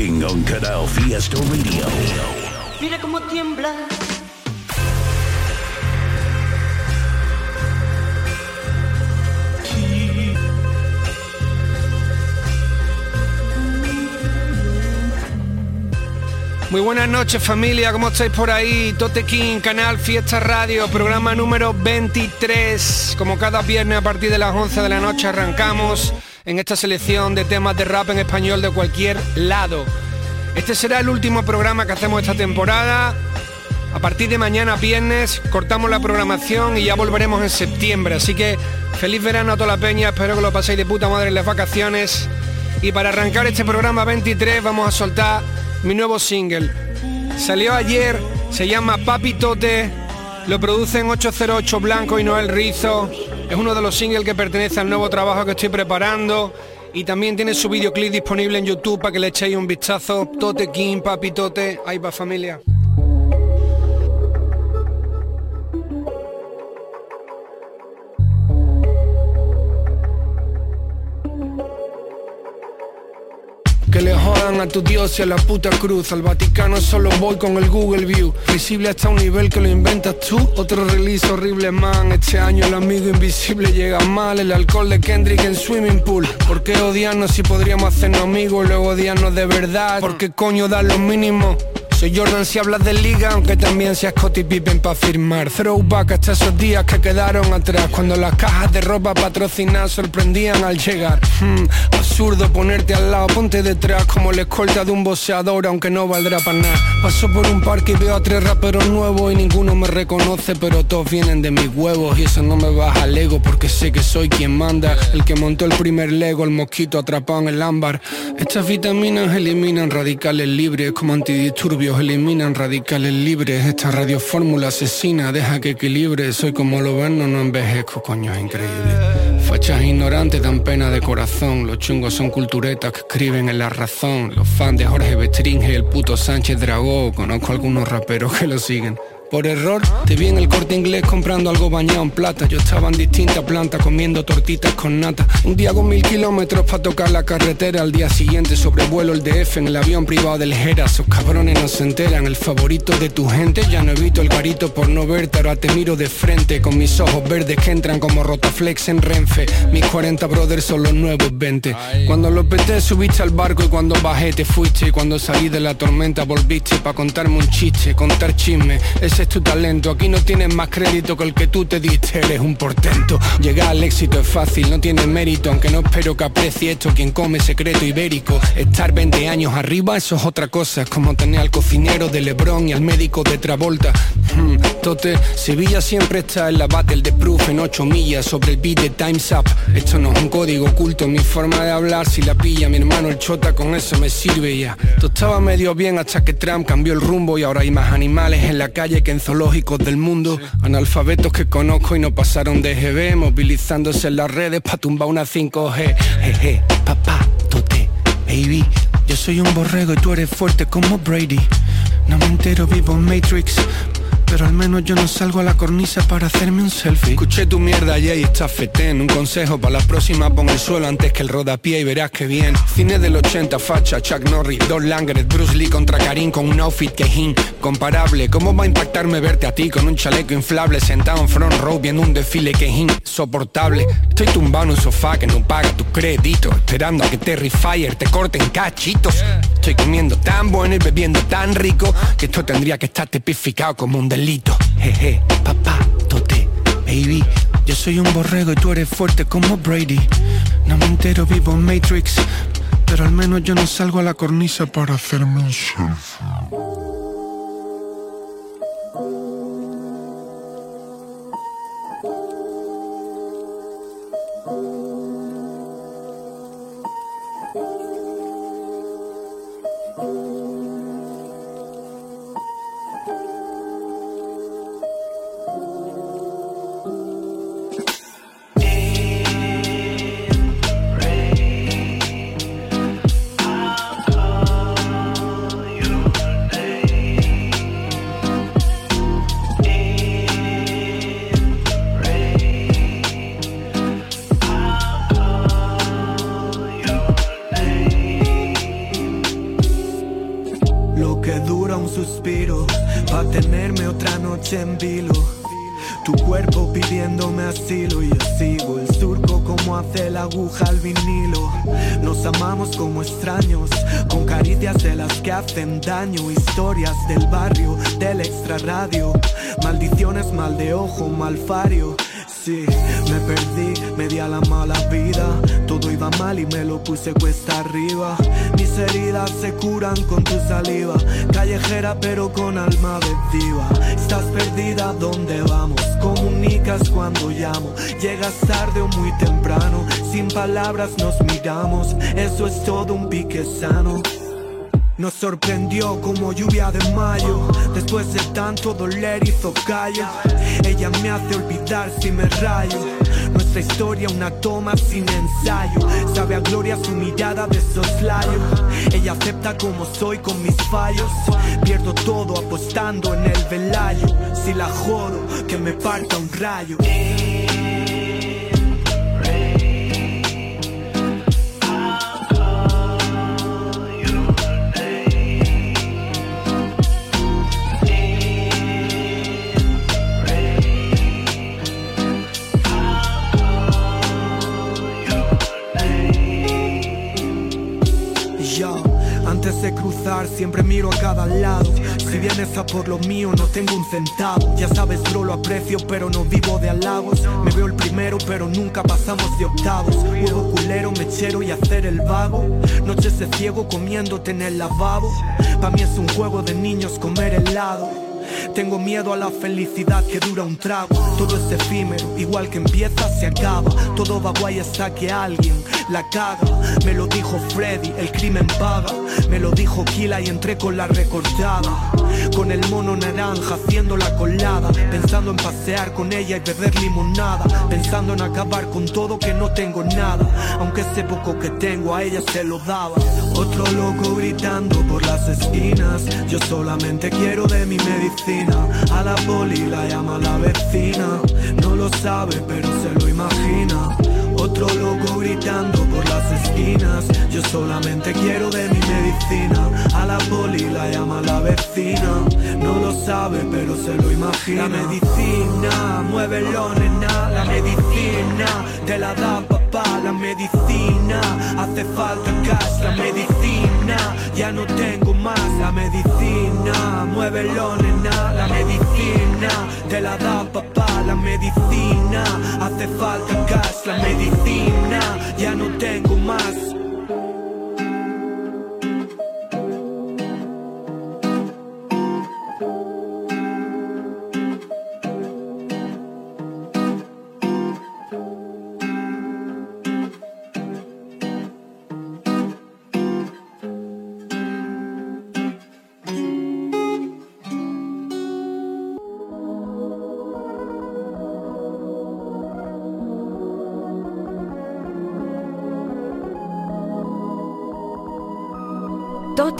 King on Canal Fiesta Radio. Mira cómo tiembla. Muy buenas noches familia, ¿cómo estáis por ahí? Tote King, Canal Fiesta Radio, programa número 23. Como cada viernes a partir de las 11 de la noche arrancamos en esta selección de temas de rap en español de cualquier lado. Este será el último programa que hacemos esta temporada. A partir de mañana viernes cortamos la programación y ya volveremos en septiembre. Así que feliz verano a toda la peña, espero que lo paséis de puta madre en las vacaciones. Y para arrancar este programa 23 vamos a soltar mi nuevo single. Salió ayer, se llama Papi Tote, lo producen 808 Blanco y Noel Rizo. Es uno de los singles que pertenece al nuevo trabajo que estoy preparando. Y también tiene su videoclip disponible en YouTube para que le echéis un vistazo. Tote King, Papi Tote, ahí va familia. A tu Dios y a la puta cruz. Al Vaticano solo voy con el Google View. Visible hasta un nivel que lo inventas tú. Otro release horrible, man. Este año el amigo invisible llega mal. El alcohol de Kendrick en swimming pool. ¿Por qué odiarnos si podríamos hacernos amigos luego odiarnos de verdad? ¿Por qué coño dar lo mínimo? Soy Jordan si hablas de liga, aunque también seas Scottie Pippen para firmar. Throwback hasta esos días que quedaron atrás, cuando las cajas de ropa patrocinadas sorprendían al llegar. Hmm, absurdo ponerte al lado, ponte detrás como la escolta de un boxeador, aunque no valdrá para nada. Paso por un parque y veo a tres raperos nuevos y ninguno me reconoce, pero todos vienen de mis huevos y eso no me baja al ego porque sé que soy quien manda. El que montó el primer Lego, el mosquito atrapado en el ámbar. Estas vitaminas eliminan radicales libres como antidisturbios eliminan radicales libres. Esta radiofórmula asesina deja que equilibre. Soy como lo ven, no, envejezco, coño, es increíble. Fachas ignorantes dan pena de corazón. Los chungos son culturetas que escriben en la razón. Los fans de Jorge Bestringe el puto Sánchez Dragó. Conozco algunos raperos que lo siguen. Por error, te vi en el corte inglés comprando algo bañado en plata. Yo estaba en distintas plantas comiendo tortitas con nata. Un día con mil kilómetros para tocar la carretera. Al día siguiente sobrevuelo el DF en el avión privado del Jera. Esos cabrones no se enteran. El favorito de tu gente. Ya no evito el garito por no verte. Ahora te miro de frente con mis ojos verdes que entran como rotaflex en Renfe. Mis 40 brothers son los nuevos 20. Cuando los peté subiste al barco y cuando bajé te fuiste. Y cuando salí de la tormenta volviste para contarme un chiste, contar chisme. Ese es tu talento. Aquí no tienes más crédito que el que tú te diste, eres un portento. Llegar al éxito es fácil, no tiene mérito, aunque no espero que aprecie esto quien come secreto ibérico. Estar 20 años arriba, eso es otra cosa. Es como tener al cocinero de Lebron y al médico de Travolta. Hmm, Tote, Sevilla siempre está en la battle de proof en 8 millas sobre el beat de Time's Up. Esto no es un código oculto, mi forma de hablar si la pilla mi hermano el chota con eso me sirve ya. Todo estaba medio bien hasta que Trump cambió el rumbo y ahora hay más animales en la calle que en zoológicos del mundo. Analfabetos que conozco y no pasaron de GB, movilizándose en las redes para tumbar una 5G. Jeje, papá, tote, baby. Yo soy un borrego y tú eres fuerte como Brady. No me entero, vivo en Matrix. Pero al menos yo no salgo a la cornisa para hacerme un selfie. Escuché tu mierda ayer y está fetén. Un consejo para la próxima, pon el suelo antes que el rodapié y verás que bien. Cine del 80, facha, Chuck Norris, Don Langret, Bruce Lee contra Karim con un outfit que es incomparable. ¿Cómo va a impactarme verte a ti con un chaleco inflable sentado en front row viendo un desfile que es insoportable? Estoy tumbado en un sofá que no paga tu crédito, esperando a que Terry Fire te corten cachitos. Estoy comiendo tan bueno y bebiendo tan rico que esto tendría que estar tipificado como un delito. Jeje, papá, tote, baby. Yo soy un borrego y tú eres fuerte como Brady. No me entero, vivo en Matrix. Pero al menos yo no salgo a la cornisa para hacerme un selfie. que dura un suspiro, pa' tenerme otra noche en vilo. Tu cuerpo pidiéndome asilo y yo sigo el surco como hace la aguja al vinilo. Nos amamos como extraños, con caricias de las que hacen daño, historias del barrio, del extrarradio, maldiciones mal de ojo, malfario. Sí, me perdí, me di a la mala vida. Todo iba mal y me lo puse cuesta arriba. Mis heridas se curan con tu saliva. Callejera pero con alma de diva. Estás perdida, ¿dónde vamos? Comunicas cuando llamo. Llegas tarde o muy temprano. Sin palabras nos miramos. Eso es todo un pique sano. Nos sorprendió como lluvia de mayo. Después de tanto doler hizo callo. Ella me hace olvidar si me rayo. Nuestra historia una toma sin ensayo. Sabe a gloria su mirada de soslayo. Ella acepta como soy con mis fallos. Pierdo todo apostando en el velayo. Si la jodo, que me parta un rayo. Cruzar, siempre miro a cada lado. Si vienes a por lo mío, no tengo un centavo. Ya sabes, bro, lo aprecio, pero no vivo de halagos. Me veo el primero, pero nunca pasamos de octavos. Huevo culero, mechero y hacer el vago. Noches de ciego comiéndote en el lavabo. Pa' mí es un juego de niños comer helado. Tengo miedo a la felicidad que dura un trago. Todo es efímero, igual que empieza, se acaba. Todo va guay hasta que alguien la caga. Me lo dijo Freddy, el crimen paga. Me lo dijo Kila y entré con la recortada. Con el mono naranja haciendo la colada. Pensando en pasear con ella y beber limonada. Pensando en acabar con todo que no tengo nada. Aunque ese poco que tengo a ella se lo daba. Otro loco gritando por las esquinas. Yo solamente quiero de mi medicina. A la poli la llama la vecina. No lo sabe, pero se lo imagina. Otro loco gritando por las esquinas. Yo solamente quiero de mi medicina. A la poli la llama la vecina. No lo sabe, pero se lo imagina. La medicina, muévelo, nena. La medicina te la da papá. La medicina hace falta cash. La medicina ya no tengo más. La medicina, muévelo, nena. La medicina te la da papá. La medicina hace falta cash. La medicina ya no tengo más.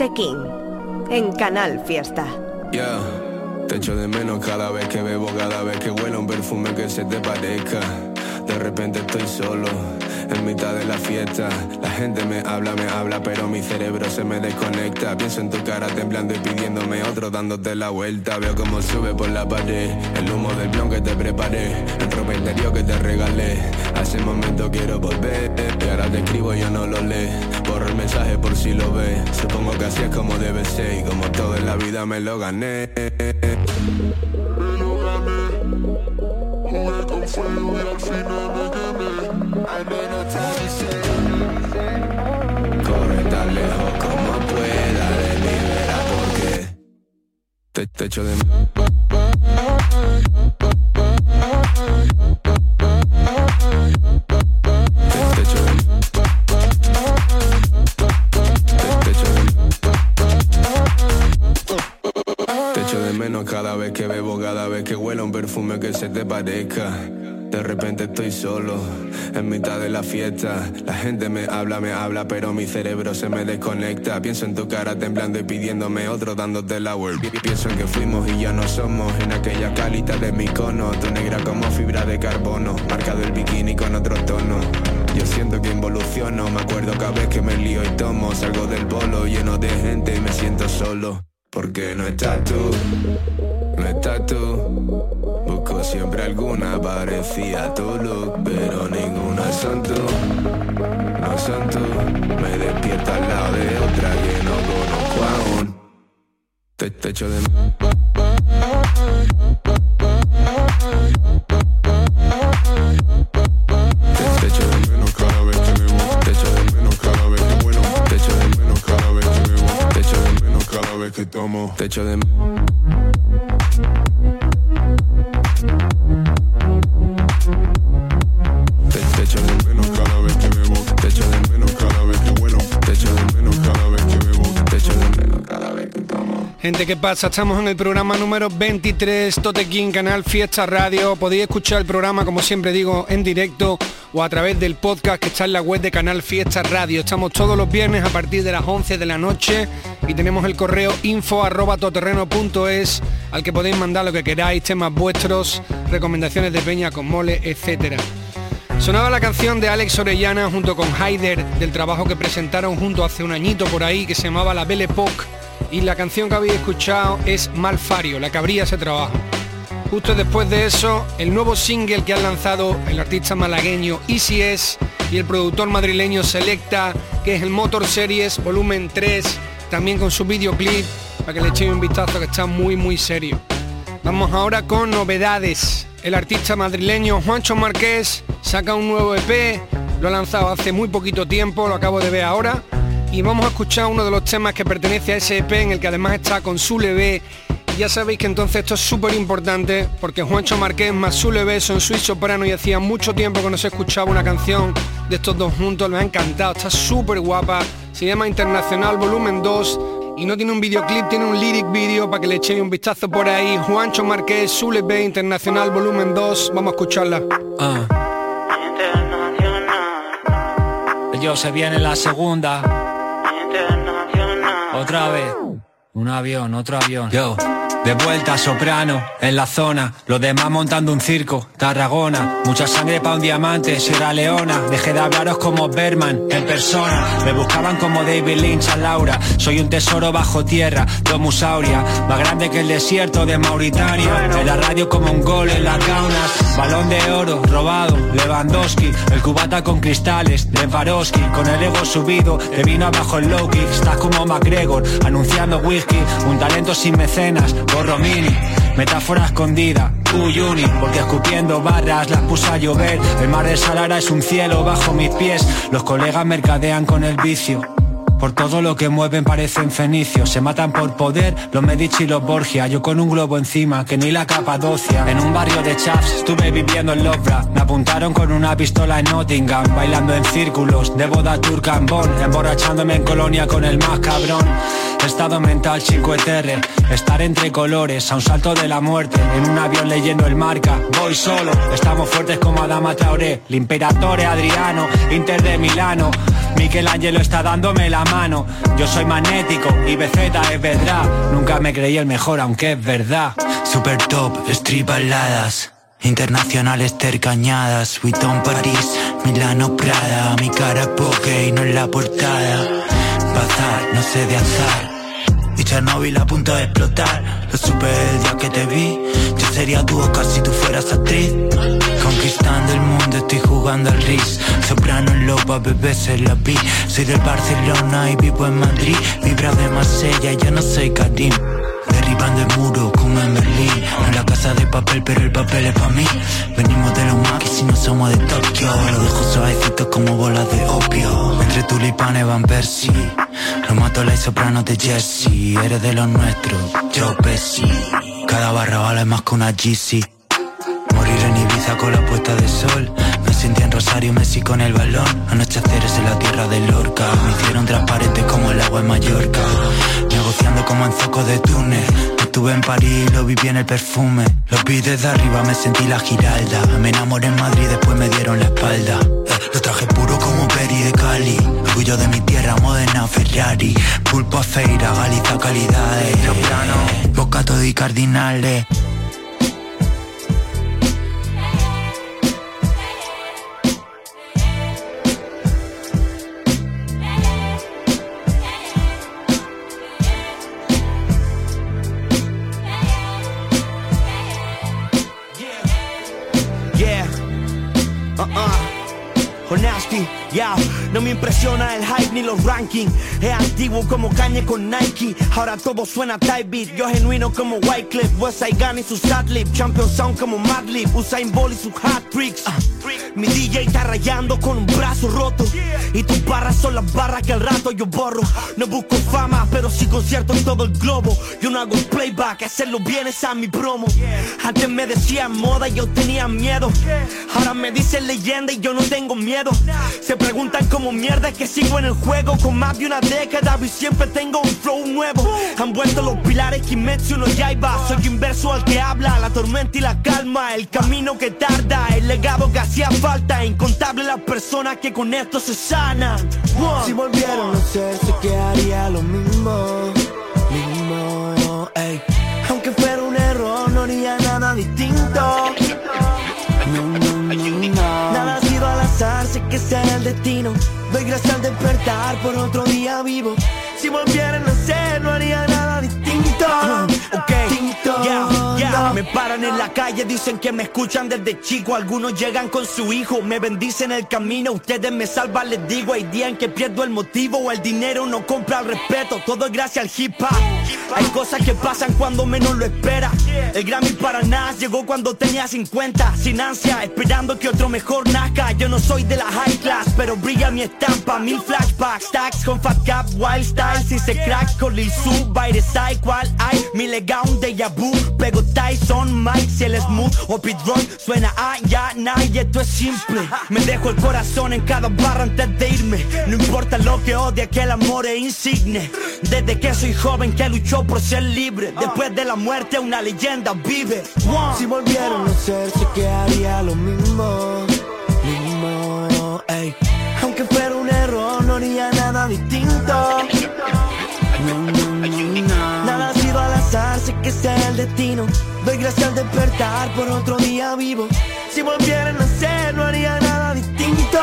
Tote King en Canal Fiesta. Yeah, te echo de menos cada vez que bebo, cada vez que huelo un perfume que se te parezca. De repente estoy solo, en mitad de la fiesta. La gente me habla, me habla, pero mi cerebro se me desconecta. Pienso en tu cara temblando y pidiéndome otro, dándote la vuelta. Veo como sube por la pared, el humo del blon que te preparé, el ropa interior que te regalé. Ese momento quiero volver, y ahora te escribo y yo no lo lee. Borro el mensaje por si lo ves. Supongo que así es como debe ser, y como todo en la vida me lo gané. Corre tan lejos como pueda de mi vera porque te, te echo de De repente estoy solo, en mitad de la fiesta. La gente me habla, me habla, pero mi cerebro se me desconecta. Pienso en tu cara temblando y pidiéndome otro, dándote la. Pi- Pienso en que fuimos y ya no somos. En aquella calita de mi cono, tu negra como fibra de carbono. Marcado el bikini con otro tono. Yo siento que involuciono, me acuerdo cada vez que me lío y tomo. Salgo del bolo lleno de gente y me siento solo. Porque no estás tú, no estás tú. Busco siempre alguna parecida a tu look, pero ninguna son tú, no son tú. Me despierta al lado de otra que no conozco aún. Te, te echo de de que bebo. Te echo Gente, ¿qué pasa? Estamos en el programa número 23, Tote King, Canal Fiesta Radio. Podéis escuchar el programa, como siempre digo, en directo o a través del podcast que está en la web de Canal Fiesta Radio. Estamos todos los viernes a partir de las 11 de la noche y tenemos el correo info arroba todoterreno.es al que podéis mandar lo que queráis, temas vuestros, recomendaciones de peña con mole, etcétera. Sonaba la canción de Alex Orellana junto con Haider del trabajo que presentaron junto hace un añito por ahí que se llamaba La Belle Époque y la canción que habéis escuchado es Malfario, la que abría ese trabajo. Justo después de eso, el nuevo single que han lanzado el artista malagueño Easy y el productor madrileño Selecta, que es el Motor Series Volumen 3, también con su videoclip, para que le echéis un vistazo que está muy muy serio. Vamos ahora con novedades. El artista madrileño Juancho Marqués saca un nuevo EP, lo ha lanzado hace muy poquito tiempo, lo acabo de ver ahora, y vamos a escuchar uno de los temas que pertenece a ese EP en el que además está con Sule B. Ya sabéis que entonces esto es súper importante porque Juancho Marqués más Sule B son Swiss Soprano y hacía mucho tiempo que no se escuchaba una canción de estos dos juntos, me ha encantado, está súper guapa, se llama Internacional Volumen 2 y no tiene un videoclip, tiene un lyric video para que le echéis un vistazo por ahí. Juancho Marqués, Sule B Internacional Volumen 2, vamos a escucharla. Ah. Yo se viene la segunda. Otra vez. Un avión, otro avión. Yo, de vuelta soprano, en la zona. Los demás montando un circo, Tarragona. Mucha sangre pa' un diamante, Sierra Leona. Dejé de hablaros como Berman, en persona. Me buscaban como David Lynch a Laura. Soy un tesoro bajo tierra, Domusauria. Más grande que el desierto de Mauritania. En la radio como un gol en las gaunas. Balón de oro, robado, Lewandowski. El cubata con cristales, Levaroski. Con el ego subido, te vino abajo el Loki. Estás como McGregor, anunciando whisky. Un talento sin mecenas, gorro mini. Metáfora escondida, Uyuni, porque escupiendo barras las puse a llover. El mar de Salara es un cielo bajo mis pies. Los colegas mercadean con el vicio. Por todo lo que mueven parecen fenicios Se matan por poder los Medici y los Borgia Yo con un globo encima que ni la Capadocia En un barrio de chaps estuve viviendo en Lovra Me apuntaron con una pistola en Nottingham Bailando en círculos de boda turca en Bonn Emborrachándome en colonia con el más cabrón Estado mental 5ETR Estar entre colores a un salto de la muerte. En un avión leyendo el marca Voy solo, estamos fuertes como Adama Traoré. El imperatore Adriano, Inter de Milano. Michelangelo está dándome la mano. Yo soy magnético y BZ es verdad. Nunca me creí el mejor aunque es verdad. Super top, street baladas. Internacionales tercañadas Vuitton París, Milano Prada. Mi cara poke y no en la portada. Bazar, no sé de azar y Chernobyl a punto de explotar. Lo supe el día que te vi. Yo sería tu Oscar si tú fueras actriz. Conquistando el mundo, estoy jugando al RIS Soprano en loba, bebé se la vi. Soy del Barcelona y vivo en Madrid. Vibra de Marsella, yo no soy Karim El muro como en Berlín. En la casa de papel, pero el papel es pa' mí. Venimos de los maquis si no somos de Tokio. Lo dejo suavecito como bolas de opio. Entre tulipanes van Percy. Lo mato la soprano de Jesse. Eres de los nuestros, yo Bessie Cada barra vale más que una GC Morir en Ibiza con la puesta de sol Rosario, Messi con el balón. Anocheceres en la tierra de Lorca. Me hicieron transparente como el agua en Mallorca. Negociando como en zoco de túnel Estuve en París, lo viví en el perfume. Los vi desde arriba, me sentí la giralda. Me enamoré en Madrid, después me dieron la espalda. Eh, Lo traje puro como Peri de Cali. Orgullo de mi tierra, Modena, Ferrari. Pulpo a feira, Galiza, calidades. Bocato y cardinales no me impresiona el hype ni los rankings. Es antiguo como Kanye con Nike. Ahora todo suena type beat. Yo genuino como Wycliffe, Westside Gun y su Sadlib. Champion Sound como Madlib. Usain Bolt y sus hat tricks. Mi DJ está rayando con un brazo roto. Y tus barras son las barras que al rato yo borro. No busco fama, pero sí concierto en todo el globo. Yo no hago playback, hacerlo bien es a mi promo. Antes me decían moda y yo tenía miedo. Ahora me dicen leyenda y yo no tengo miedo. Se preguntan cómo mierda es que sigo en el juego con más de una década y siempre tengo un flow nuevo. Han vuelto los pilares Kimetsu no Yaiba. Soy inverso al que habla, la tormenta y la calma, el camino que tarda, el legado que hacía falta. Incontable las personas que con esto se sanan. Si volvieron a ser, sé que haría lo mismo, mismo. Aunque fuera un error, no haría nada distinto. Sea el destino. Doy gracias al despertar por otro día vivo. Si volvieran a ser, no haría nada distinto. Ok, ya, ya. Me paran en la calle, dicen que me escuchan desde chico. Algunos llegan con su hijo, me bendicen el camino. Ustedes me salvan, les digo. Hay días en que pierdo el motivo o el dinero no compra el respeto. Todo es gracias al hip hop. Hay cosas que pasan cuando menos lo espera. El Grammy para nada llegó cuando tenía 50. Sin ansia, esperando que otro mejor nazca. Yo no soy de la high class, pero brilla mi estampa. Mil flashbacks, stacks con Fat Cap, Wild Style. Si se crack con Lil Su, Baile Sai, cual hay. Mi legado un déjà vu. Pego Tyson, Si el smooth o Pit Rock suena a ya, na, y esto es simple. Me dejo el corazón en cada barra antes de irme. No importa lo que odie, que el amor es insigne. Desde que soy joven que luchó por ser libre. Después de la muerte, una leyenda vive. Si volvieron a ser, sé que haría lo mismo, mismo. Aunque fuera un error, no haría nada distinto. Sé que sea el destino. Doy gracias al despertar por otro día vivo. Si volvieran a ser, no haría nada distinto.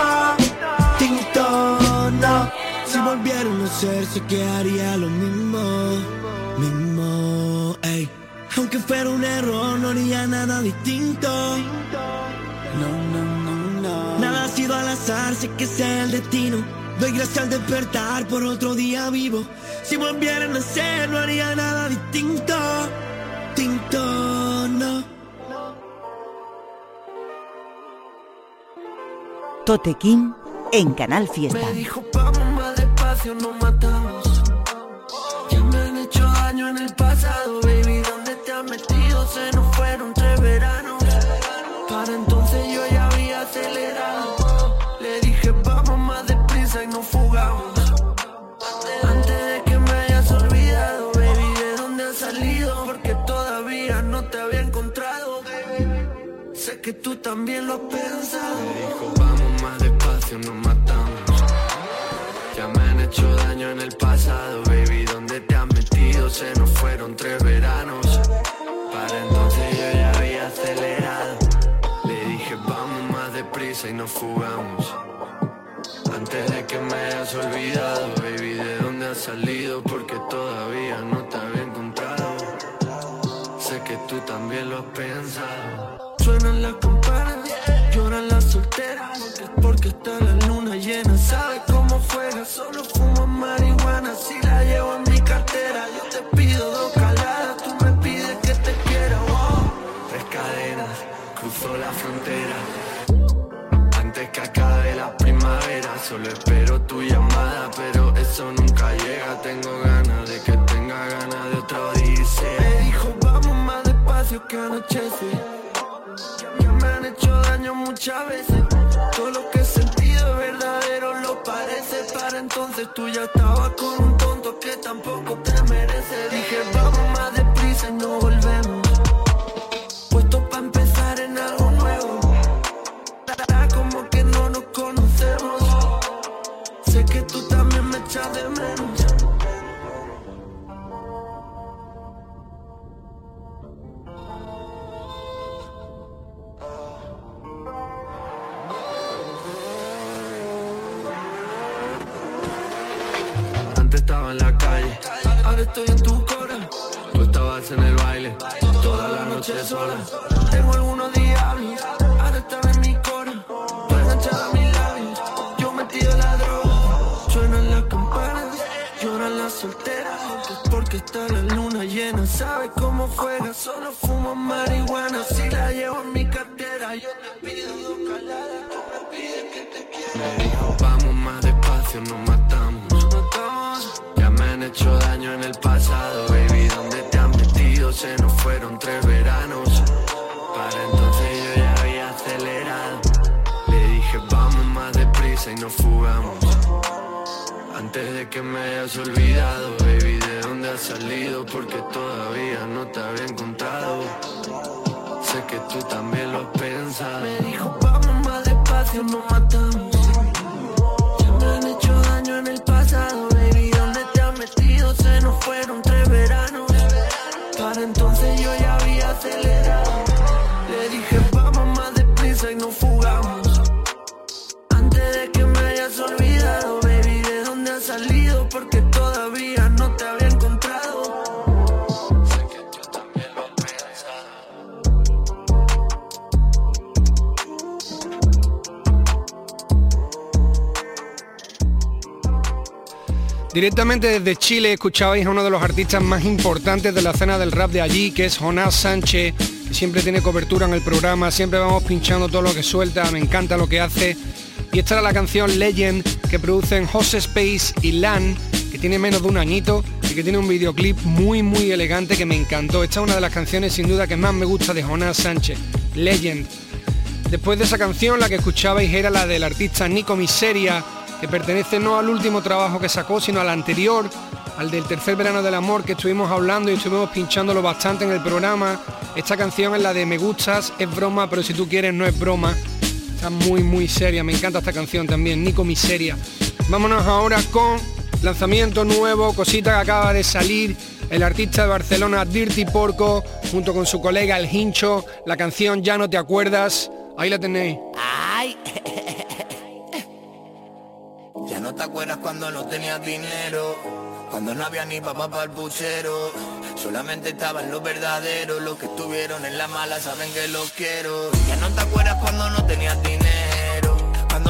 Distinto, no. Si volvieran a ser, sé que haría lo mismo, mismo, ey. Aunque fuera un error, no haría nada distinto. No, no, no, no. Nada ha sido al azar, sé que sea el destino. Doy gracias al despertar por otro día vivo. Si volvieran a ser, no haría nada distinto. Distinto, no. Tote King en Canal Fiesta. Me dijo, vamos más despacio, no matamos. Ya me han hecho daño en el pasado, baby. ¿Dónde te has metido? Se nos fueron tres veranos. Para entonces yo ya había acelerado. Que tú también lo has pensado. Me dijo, vamos más despacio, nos matamos. Ya me han hecho daño en el pasado, baby. ¿Dónde te has metido? Se nos fueron tres veranos. Para entonces yo ya había acelerado. Le dije, vamos más deprisa y nos fugamos. Antes de que me hayas olvidado, baby, ¿de dónde has salido? Porque todavía no te había. Que tú también lo has pensado. Suenan las campanas, lloran las solteras. Porque está la luna llena, sabe cómo juega. Solo fuma marihuana, si la llevo en mi cartera. Yo te pido dos caladas, tú me pides que te quiera. Tres cadenas, cruzó la frontera. Antes que acabe la primavera, solo espero tu llamada, pero eso nunca llega. Tengo ganas de que tenga ganas de otra odisea. Que anochece. Ya me han hecho daño muchas veces. Todo lo que he sentido es verdadero, lo parece. Para entonces tú ya estabas con un tonto que tampoco estoy en tu cora. Tú estabas en el baile, toda la noche sola. Tengo algunos diablos, ahora están en mi cora. Tú enganchada a mis labios, yo metido en la droga. Suenan las campanas, lloran las solteras. Porque está la luna llena, sabes cómo juega. Solo fumo marihuana, si la llevo en mi Antes de que me hayas olvidado, baby, de dónde has salido, porque todavía no te había encontrado. Sé que tú también lo has pensado. Me dijo, vamos más despacio, nos matamos. Ya me han hecho daño en el pasado, baby, ¿dónde te has metido? Se nos fueron tres veranos. Para entonces yo ya había acelerado. Directamente desde Chile escuchabais a uno de los artistas más importantes de la escena del rap de allí, que es Jonás Sánchez, que siempre tiene cobertura en el programa, siempre vamos pinchando todo lo que suelta, me encanta lo que hace. Y esta era la canción Legend que producen Jose Space y Lan, que tiene menos de un añito y que tiene un videoclip muy muy elegante que me encantó. Esta es una de las canciones sin duda que más me gusta de Jonás Sánchez, Legend. Después de esa canción la que escuchabais era la del artista Nico Miseria, que pertenece no al último trabajo que sacó, sino al anterior, al del tercer verano del amor que estuvimos hablando y estuvimos pinchándolo bastante en el programa. Esta canción es la de Me gustas, es broma, pero si tú quieres no es broma. Está muy muy seria, me encanta esta canción también, Nico Miseria. Vámonos ahora con lanzamiento nuevo, cosita que acaba de salir. El artista de Barcelona Dirty Porco, junto con su colega El Hincho, la canción Ya no te acuerdas. Ahí la tenéis. Acuerdas cuando no tenías dinero, cuando no había ni papá para el puchero. Solamente estaban los verdaderos, los que estuvieron en la mala saben que los quiero. Ya no te acuerdas cuando no tenías dinero,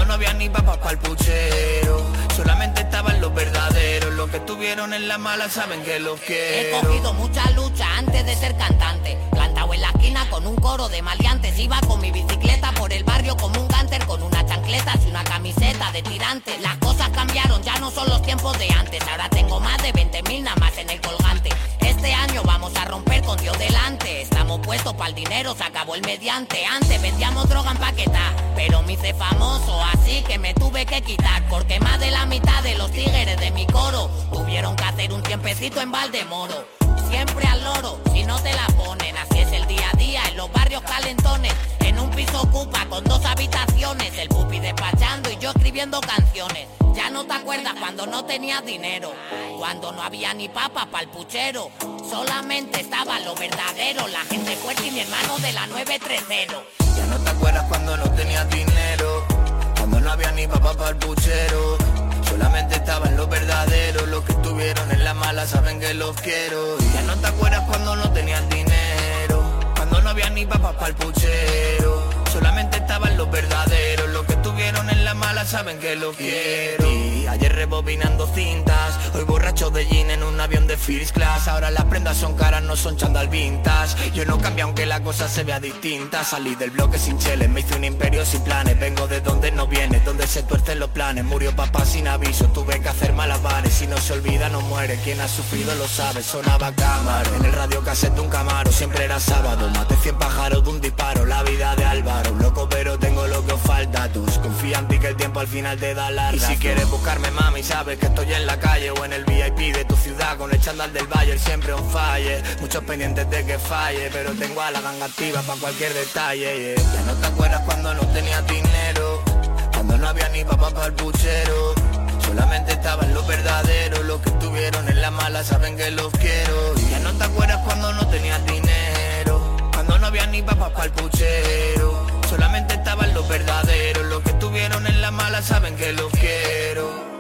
no había ni papá para el puchero. Solamente estaban los verdaderos, los que estuvieron en la mala saben que los He quiero. cogido mucha lucha antes de ser cantante. Plantado en la esquina con un coro de maleantes. Iba con mi bicicleta por el barrio como un gánter con una chancleta y una camiseta de tirantes. Las cosas cambiaron, ya no son los tiempos de antes. Ahora tengo más de 20.000 nada más en el colgante. Este año vamos a romper con Dios delante. Estamos puestos para el dinero, se acabó el mediante. Antes vendíamos droga en paqueta, pero me hice famoso, así que me tuve que quitar. Porque más de la mitad de los tigres de mi coro tuvieron que hacer un tiempecito en Valdemoro. Siempre al loro, si no te la ponen, así es el día a día en los barrios calentones. En un piso ocupa con dos habitaciones, el pupi despachando y yo escribiendo canciones. Ya no te acuerdas cuando no tenías dinero, cuando no había ni papa para el puchero. Solamente estaba lo verdadero, la gente fuerte y mi hermano de la 930. Ya no te acuerdas cuando no tenías dinero, no había ni papá para el puchero. Solamente estaban los verdaderos, los que estuvieron en la mala saben que los quiero. Ya no te acuerdas cuando no tenías dinero, cuando no había ni papá para el puchero. Solamente estaban los verdaderos, los que en la mala saben que los quiero. Ayer rebobinando cintas, hoy borracho de gin en un avión de first class. Ahora las prendas son caras, no son chandal vintage. Yo no cambio aunque la cosa se vea distinta. Salí del bloque sin cheles, me hice un imperio sin planes. Vengo de donde no viene, donde se tuercen los planes. Murió papá sin aviso, tuve que hacer malabares. Si no se olvida no muere, quien ha sufrido lo sabe. Sonaba cámara, en el radio cassette un camaro. Siempre era sábado, maté 100 pájaros de un disparo. La vida de Álvaro, loco pero tengo lo que os falta. Tus confía en ti que el tiempo al final te da la Y si quieres buscarme mami, sabes que estoy en la calle o en el VIP de tu ciudad con el chandal del Valle, siempre on fire. Muchos pendientes de que falle, pero tengo a la ganga activa para cualquier detalle. yeah. Ya no te acuerdas cuando no tenías dinero, cuando no había ni papá para el puchero. Solamente estaban los verdaderos, los que estuvieron en la mala saben que los quiero. Y ya no te acuerdas cuando no tenías dinero, cuando no había ni papá para el puchero. Solamente estaban los verdaderos, los estuvieron en la mala saben que los quiero.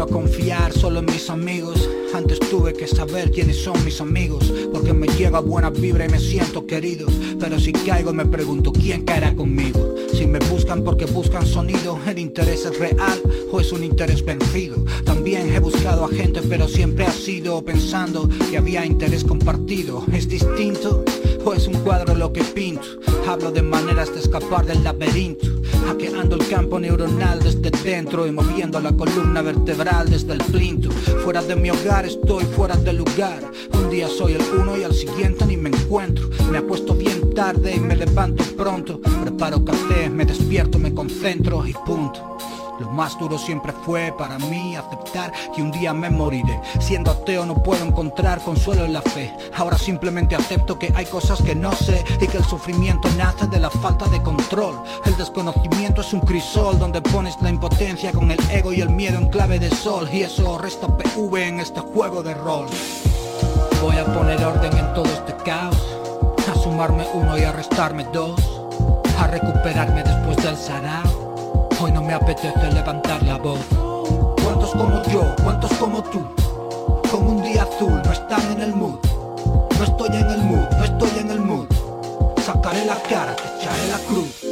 A confiar solo en mis amigos. Antes tuve que saber quiénes son mis amigos, porque me llega buena vibra y me siento querido. Pero si caigo me pregunto quién caerá conmigo. Si me buscan porque buscan sonido, el interés es real o es un interés vencido. También he buscado a gente, pero siempre ha sido pensando que había interés compartido. ¿Es distinto o es un cuadro lo que pinto? Hablo de maneras de escapar del laberinto, hackeando el campo neuronal desde dentro y moviendo la columna vertebral desde el plinto. Fuera de mi hogar estoy fuera de lugar. Un día soy el uno y al siguiente ni me encuentro. Me apuesto bien tarde y me levanto pronto. Preparo café, me despierto, me concentro y punto. Lo más duro siempre fue para mí aceptar que un día me moriré. Siendo ateo no puedo encontrar consuelo en la fe. Ahora simplemente acepto que hay cosas que no sé y que el sufrimiento nace de la falta de control. El desconocimiento es un crisol donde pones la impotencia con el ego y el miedo en clave de sol. Y eso resta PV en este juego de rol. Voy a poner orden en todo este caos. A sumarme uno y a restarme dos. A recuperarme después del sarao. Hoy no me apetece levantar la voz. ¿Cuántos como yo? ¿Cuántos como tú? Con un día azul no están en el mood. No estoy en el mood, no estoy en el mood. Sacaré la cara, te echaré la cruz.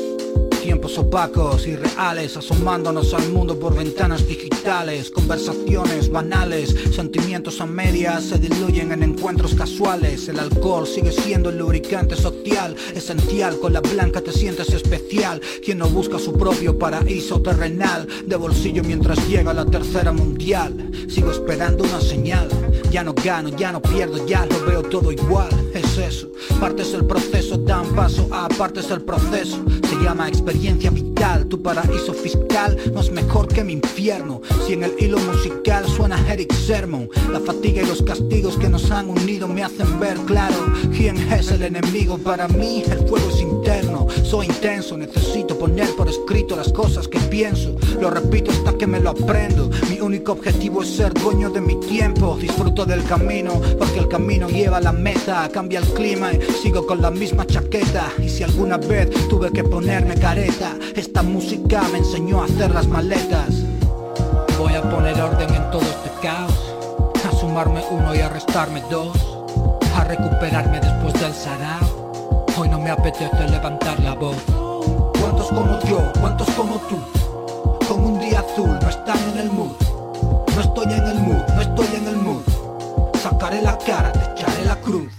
Tiempos opacos y reales, asomándonos al mundo por ventanas digitales, conversaciones banales, sentimientos a medias se diluyen en encuentros casuales. El alcohol sigue siendo el lubricante social, esencial, con la blanca te sientes especial. Quien no busca su propio paraíso terrenal, de bolsillo mientras llega la tercera mundial. Sigo esperando una señal, ya no gano, ya no pierdo, ya lo veo todo igual. Es eso, partes el proceso, dan paso a partes el proceso. Se llama experiencia vital, tu paraíso fiscal no es mejor que mi infierno. Si en el hilo musical suena Eric Sermon, la fatiga y los castigos que nos han unido me hacen ver claro quién es el enemigo. Para mí el fuego es interno, soy intenso, necesito poner por escrito las cosas que pienso. Lo repito hasta que me lo aprendo. Mi único objetivo es ser dueño de mi tiempo. Disfruto del camino porque el camino lleva a la meta. Cambia el clima y sigo con la misma chaqueta. Y si alguna vez tuve que ponerme careta, esta música me enseñó a hacer las maletas. Voy a poner orden en todo este caos, a sumarme uno y a restarme dos, a recuperarme después del sarao. Hoy no me apetece levantar la voz. ¿Cuántos como yo? ¿Cuántos como tú? Con un día azul no están en el mood. No estoy en el mood, no estoy en el mood. Sacaré la cara, te echaré la cruz.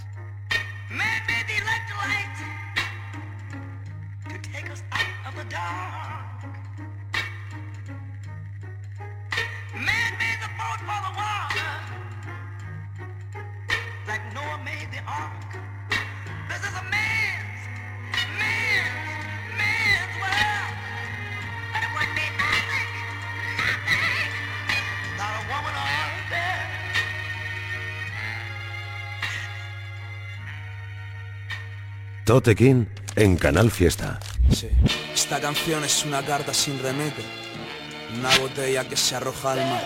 Tote King en Canal Fiesta. Sí, esta canción es una carta sin remate, una botella que se arroja al mar.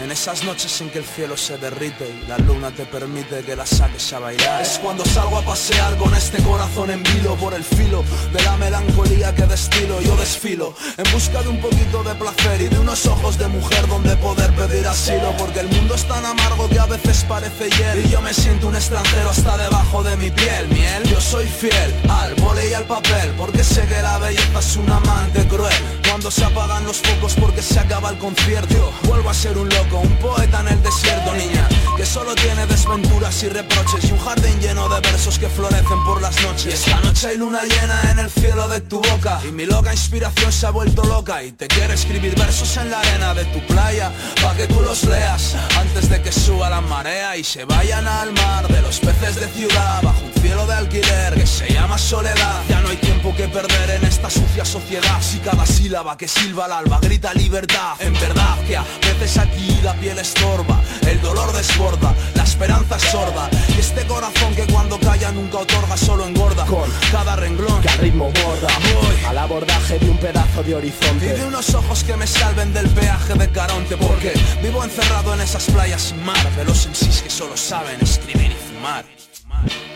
En esas noches en que el cielo se derrite y la luna te permite que la saques a bailar. Es cuando salgo a pasear con este corazón en vilo por el filo De la melancolía que destilo. Yo desfilo En busca de un poquito de placer y de unos ojos de mujer donde poder pedir asilo. Porque el mundo es tan amargo que a veces parece hiel. Y yo me siento un extranjero hasta debajo de mi piel. Miel, yo soy fiel al mole y al papel. Porque sé que la belleza es un amante cruel Cuando se apagan los focos porque se acaba el concierto Vuelvo a ser un loco un poeta en el desierto, niña, que solo tiene desventuras y reproches y un jardín lleno de versos que florecen por las noches. Y esta noche hay luna llena en el cielo de tu boca y mi loca inspiración se ha vuelto loca y te quiere escribir versos en la arena de tu playa pa que tú los leas antes de que suba la marea y se vayan al mar de los peces de ciudad bajo un cielo de alquiler que se llama soledad. Ya no hay tiempo que perder en esta sucia sociedad. Si cada sílaba que silba al alba grita libertad, en verdad que a veces aquí la piel estorba, el dolor desborda, la esperanza es sorda. Y este corazón que cuando calla nunca otorga, solo engorda. Con cada renglón que al ritmo borda, voy al abordaje de un pedazo de horizonte. Y de unos ojos que me salven del peaje de Caronte, porque vivo encerrado en esas playas sin mar, de los MCs que solo saben escribir y fumar.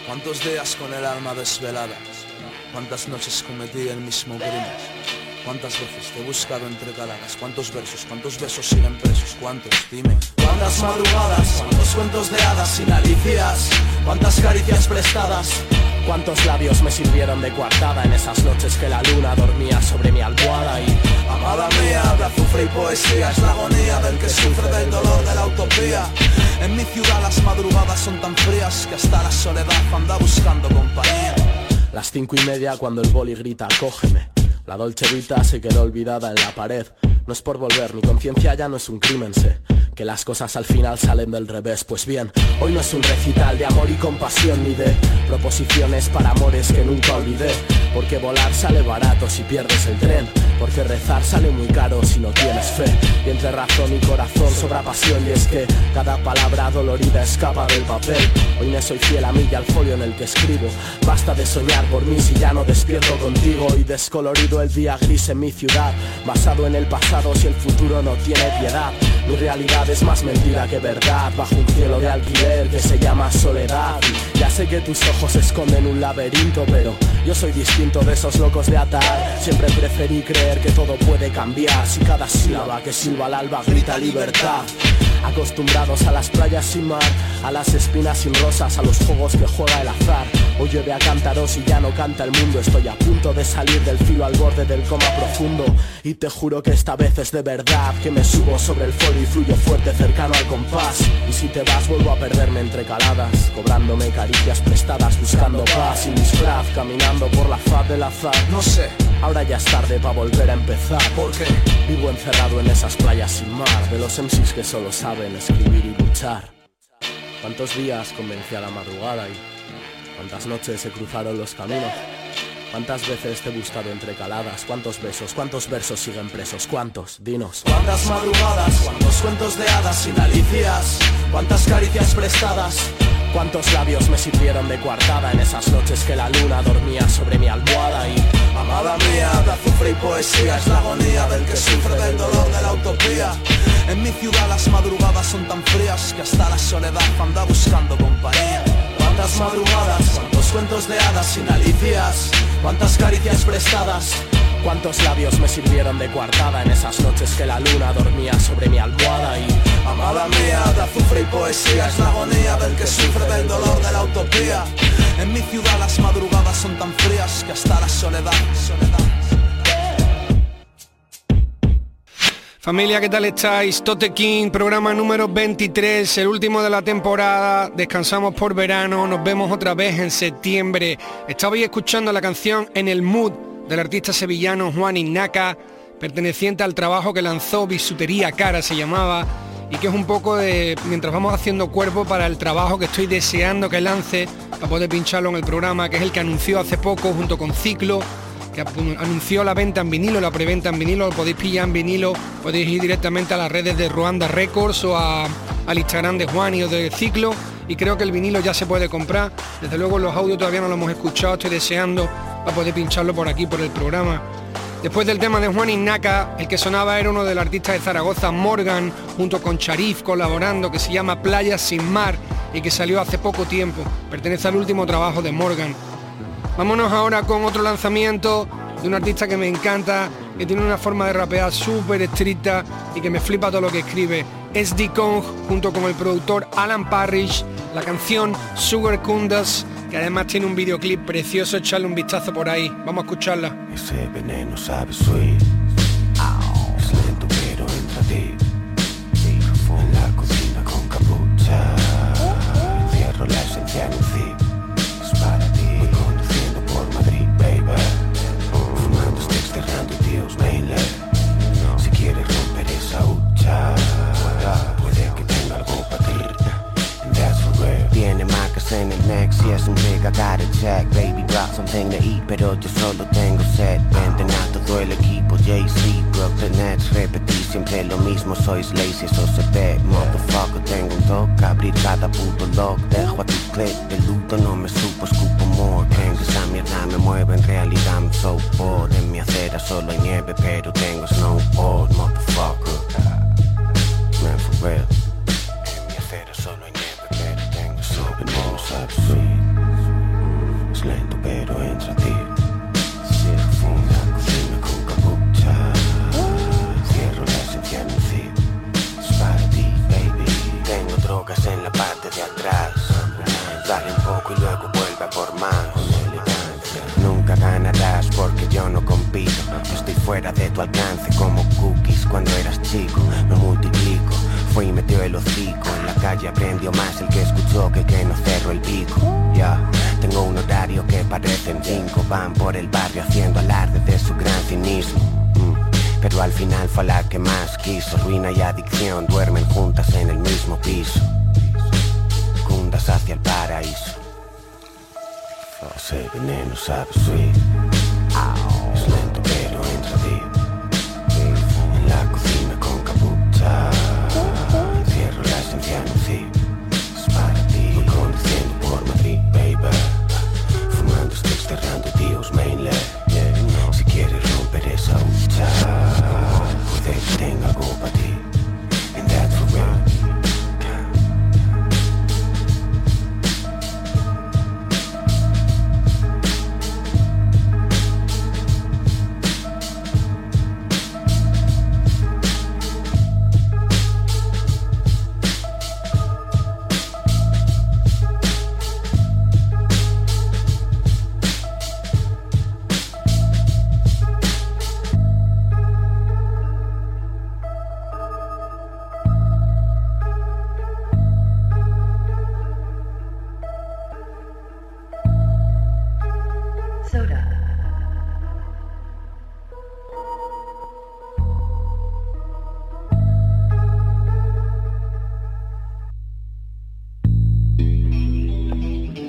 ¿Cuántos días con el alma desvelada? ¿Cuántas noches cometí el mismo crimen? ¿Cuántas veces te he buscado entre caladas? ¿Cuántos versos? ¿Cuántos besos siguen presos? ¿Cuántos? Dime. ¿Cuántas madrugadas? ¿Cuántos cuentos de hadas sin alicias? ¿Cuántas caricias prestadas? ¿Cuántos labios me sirvieron de coartada en esas noches que la luna dormía sobre mi almohada y Amada mía, de azufre y poesía es la agonía del que sufre del dolor de la utopía. En mi ciudad las madrugadas son tan frías que hasta la soledad anda buscando compañía. Las cinco y media cuando el boli grita, cógeme. La Dolce Vita se quedó olvidada en la pared. No es por volver, mi conciencia ya no es un crimen, sé que las cosas al final salen del revés. Pues bien, hoy no es un recital de amor y compasión ni de proposiciones para amores que nunca olvidé. Porque volar sale barato si pierdes el tren. Porque rezar sale muy caro si no tienes fe. Y entre razón y corazón sobra pasión y es que cada palabra dolorida escapa del papel. Hoy me soy fiel a mí y al folio en el que escribo. Basta de soñar por mí si ya no despierto contigo y descolorido el día gris en mi ciudad. Basado en el pasado si el futuro no tiene piedad. Mi realidad es más mentira que verdad Bajo un cielo de alquiler que se llama soledad Ya sé que tus ojos esconden un laberinto Pero yo soy distinto de esos locos de atar. Siempre preferí creer que todo puede cambiar. Si cada sílaba que silba al alba grita libertad Acostumbrados a las playas sin mar A las espinas sin rosas, a los juegos que juega el azar. Hoy llueve a cántaros y ya no canta el mundo. Estoy a punto de salir del filo al borde del coma profundo. Y te juro que esta vez es de verdad Que me subo sobre el foro y fluyo fuerte cercano al compás. Y si te vas vuelvo a perderme entre caladas Cobrándome caricias prestadas buscando paz Y mis disfraz caminando por la faz del azar. No sé, ahora ya es tarde para volver a empezar. Porque vivo encerrado en esas playas sin mar De los MCs que solo saben escribir y luchar ¿Cuántos días convencí a la madrugada y cuántas noches se cruzaron los caminos? ¿Cuántas veces te he buscado entre caladas? ¿Cuántos besos? ¿Cuántos versos siguen presos? ¿Cuántos? Dinos. ¿Cuántas madrugadas? ¿Cuántos cuentos de hadas sin alicias? ¿Cuántas caricias prestadas? ¿Cuántos labios me sirvieron de coartada en esas noches que la luna dormía sobre mi almohada y Amada mía, de azufre y poesía es la agonía del que sufre del dolor de la utopía En mi ciudad las madrugadas son tan frías que hasta la soledad anda buscando compañía ¿Cuántas madrugadas? ¿Cuántos cuentos de hadas sin alicias? ¿Cuántas caricias prestadas? ¿Cuántos labios me sirvieron de coartada en esas noches que la luna dormía sobre mi almohada y Amada mía, de azufre y poesía es la agonía del que sufre del dolor de la utopía En mi ciudad las madrugadas son tan frías que hasta la soledad, soledad Familia, ¿qué tal estáis? Tote King, programa número 23, el último de la temporada. Descansamos por verano, nos vemos otra vez en septiembre. Estabais escuchando la canción En el Mood del artista sevillano Juan Ignaca, perteneciente al trabajo que lanzó Bisutería Cara, se llamaba, y que es un poco de, mientras vamos haciendo cuerpo para el trabajo que estoy deseando que lance, para poder pincharlo en el programa, que es el que anunció hace poco junto con Ciclo que anunció la venta en vinilo, la preventa en vinilo, lo podéis pillar en vinilo, podéis ir directamente a las redes de Ruanda Records o al Instagram de Juan y o de Ciclo y creo que el vinilo ya se puede comprar. Desde luego los audios todavía no lo hemos escuchado, estoy deseando para poder pincharlo por aquí, por el programa. Después del tema de Juan Innaca, el que sonaba era uno del artista de Zaragoza, Morgan, junto con Charif colaborando, que se llama Playas sin Mar y que salió hace poco tiempo. Pertenece al último trabajo de Morgan. Vámonos ahora con otro lanzamiento de un artista que me encanta, que tiene una forma de rapear súper estricta y que me flipa todo lo que escribe. SD Kong junto con el productor Alan Parrish, la canción Sugar Kundas, que además tiene un videoclip precioso, echarle un vistazo por ahí. Vamos a escucharla. Ese veneno sabe. Un rig I got a check. Baby brought something to eat pero yo solo tengo sed. Venden a todo el equipo JC Brooklyn Nets Repetí siempre lo mismo sois lazy eso se ve. Motherfucker tengo un dog abrir cada puto log. Dejo a tu clip de luto no me supo escupo more. Que esa mierda me mueve en realidad I'm so bored. En mi acera solo nieve pero tengo snowboard Motherfucker